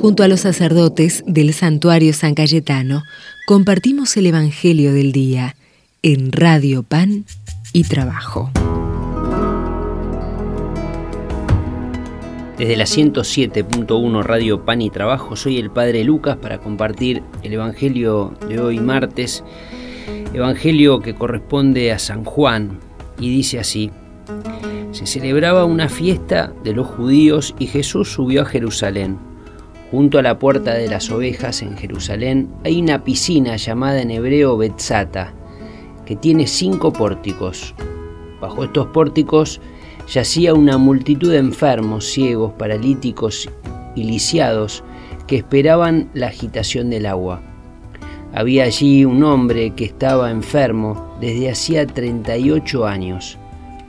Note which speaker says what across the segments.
Speaker 1: Junto a los sacerdotes del santuario San Cayetano, compartimos el Evangelio del Día en Radio Pan y Trabajo.
Speaker 2: Desde la 107.1 Radio Pan y Trabajo soy el Padre Lucas para compartir el Evangelio de hoy martes, Evangelio que corresponde a San Juan y dice así, se celebraba una fiesta de los judíos y Jesús subió a Jerusalén. Junto a la puerta de las ovejas en Jerusalén hay una piscina llamada en hebreo Betzata, que tiene cinco pórticos. Bajo estos pórticos yacía una multitud de enfermos, ciegos, paralíticos y lisiados que esperaban la agitación del agua. Había allí un hombre que estaba enfermo desde hacía 38 años.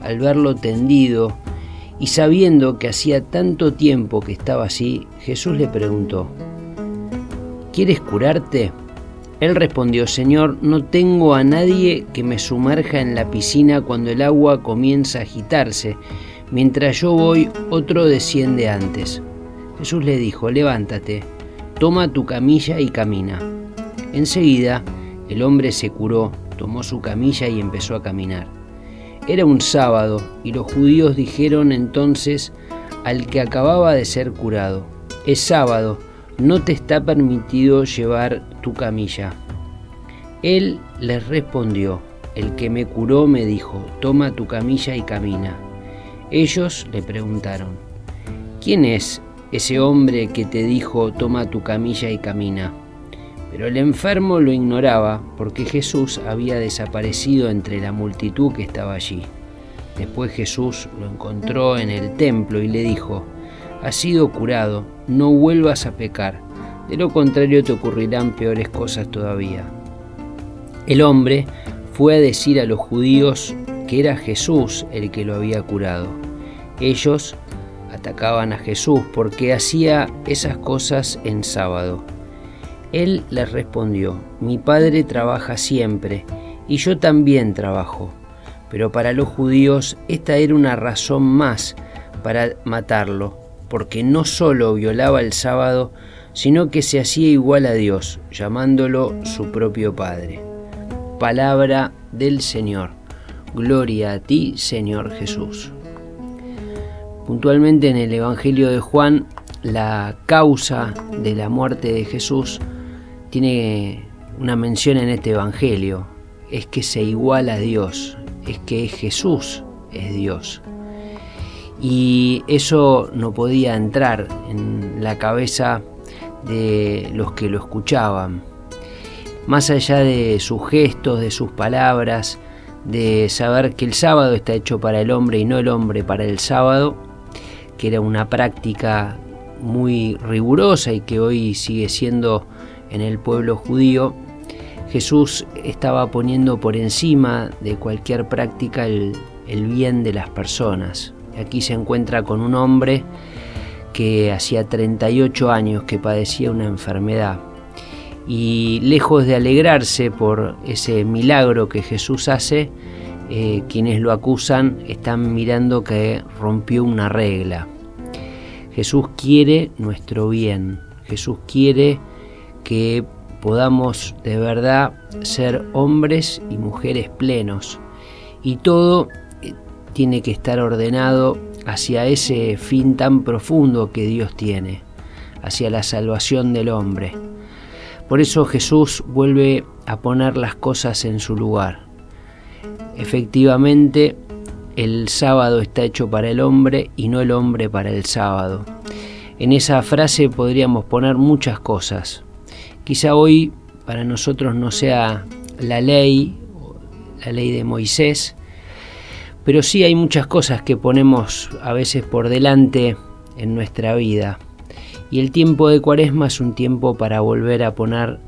Speaker 2: Al verlo tendido y sabiendo que hacía tanto tiempo que estaba así, Jesús le preguntó, ¿Quieres curarte? Él respondió, Señor, no tengo a nadie que me sumerja en la piscina cuando el agua comienza a agitarse. Mientras yo voy, otro desciende antes. Jesús le dijo, levántate, toma tu camilla y camina. Enseguida, el hombre se curó, tomó su camilla y empezó a caminar. Era un sábado y los judíos dijeron entonces al que acababa de ser curado, es sábado, no te está permitido llevar tu camilla. Él les respondió, el que me curó me dijo, toma tu camilla y camina. Ellos le preguntaron, ¿quién es ese hombre que te dijo, toma tu camilla y camina? Pero el enfermo lo ignoraba porque Jesús había desaparecido entre la multitud que estaba allí. Después Jesús lo encontró en el templo y le dijo, has sido curado, no vuelvas a pecar, de lo contrario te ocurrirán peores cosas todavía. El hombre fue a decir a los judíos que era Jesús el que lo había curado. Ellos atacaban a Jesús porque hacía esas cosas en sábado. Él les respondió, mi Padre trabaja siempre y yo también trabajo. Pero para los judíos esta era una razón más para matarlo, porque no solo violaba el sábado, sino que se hacía igual a Dios, llamándolo su propio Padre. Palabra del Señor. Gloria a ti, Señor Jesús. Puntualmente en el Evangelio de Juan, la causa de la muerte de Jesús tiene una mención en este Evangelio. Es que se iguala a Dios, es que Jesús es Dios y eso no podía entrar en la cabeza de los que lo escuchaban. Más allá de sus gestos, de sus palabras, de saber que el sábado está hecho para el hombre y no el hombre para el sábado, que era una práctica muy rigurosa y que hoy sigue siendo en el pueblo judío, Jesús estaba poniendo por encima de cualquier práctica el, bien de las personas, Aquí se encuentra con un hombre que hacía 38 años que padecía una enfermedad. Y lejos de alegrarse por ese milagro que Jesús hace, eh, quienes lo acusan están mirando que rompió una regla. Jesús quiere nuestro bien, Jesús quiere que podamos de verdad ser hombres y mujeres plenos y todo tiene que estar ordenado hacia ese fin tan profundo que Dios tiene, hacia la salvación del hombre. Por eso Jesús vuelve a poner las cosas en su lugar. Efectivamente, el sábado está hecho para el hombre y no el hombre para el sábado. En esa frase podríamos poner muchas cosas. Quizá hoy para nosotros no sea la ley, la ley de Moisés, pero sí hay muchas cosas que ponemos a veces por delante en nuestra vida. Y el tiempo de cuaresma es un tiempo para volver a poner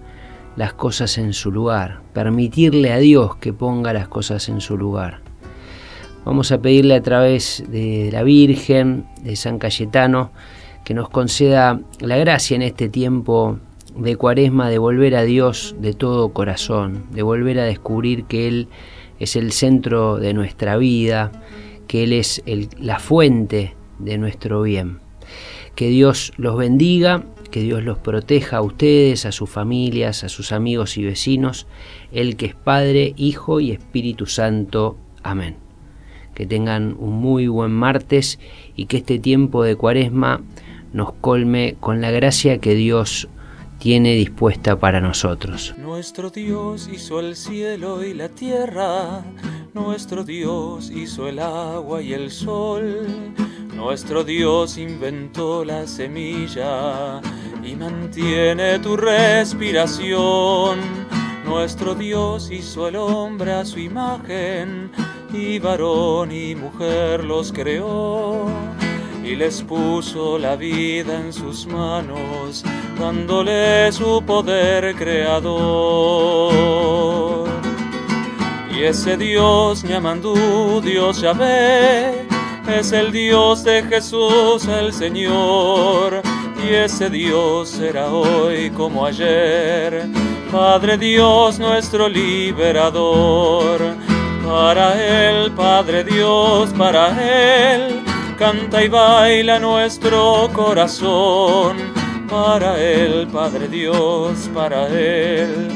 Speaker 2: las cosas en su lugar, permitirle a Dios que ponga las cosas en su lugar. Vamos a pedirle a través de la Virgen, de San Cayetano, que nos conceda la gracia en este tiempo de cuaresma de volver a Dios de todo corazón, de volver a descubrir que Él es el centro de nuestra vida, que Él es la fuente de nuestro bien. Que Dios los bendiga que Dios los proteja a ustedes, a sus familias, a sus amigos y vecinos, el que es Padre, Hijo y Espíritu Santo. Amén. Que tengan un muy buen martes y que este tiempo de cuaresma nos colme con la gracia que Dios tiene dispuesta para nosotros.
Speaker 3: Nuestro Dios hizo el cielo y la tierra, nuestro Dios hizo el agua y el sol, nuestro Dios inventó la semilla y mantiene tu respiración. Nuestro Dios hizo el hombre a su imagen y varón y mujer los creó y les puso la vida en sus manos, dándole su poder creador. Y ese Dios Ñamandú, Dios Yahvé, es el Dios de Jesús el Señor, y ese Dios será hoy como ayer, Padre Dios nuestro liberador. Para Él, Padre Dios, para Él canta y baila nuestro corazón. Para Él, Padre Dios, para Él,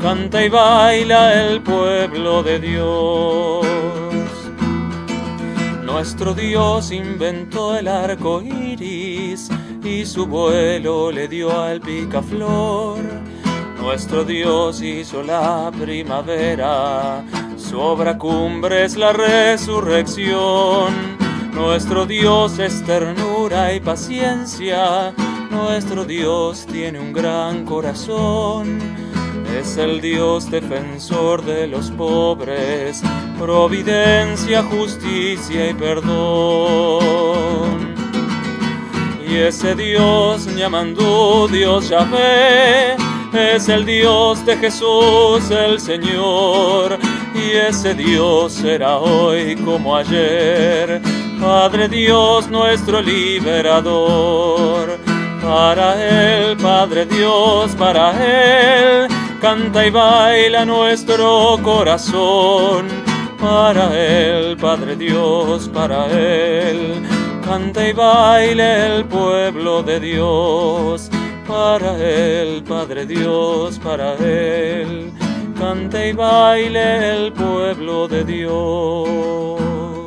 Speaker 3: canta y baila el pueblo de Dios. Nuestro Dios inventó el arco iris y su vuelo le dio al picaflor. Nuestro Dios hizo la primavera, su obra cumbre es la resurrección. Nuestro Dios es ternura y paciencia, nuestro Dios tiene un gran corazón. Es el Dios defensor de los pobres, providencia, justicia y perdón. Y ese Dios llamando Dios Yahvé, es el Dios de Jesús el Señor. Y ese Dios será hoy como ayer Padre Dios nuestro liberador. Para Él, Padre Dios, para Él, canta y baila nuestro corazón. Para Él, Padre Dios, para Él, canta y baila el pueblo de Dios. Para Él, Padre Dios, para Él, canta y baile el pueblo de Dios.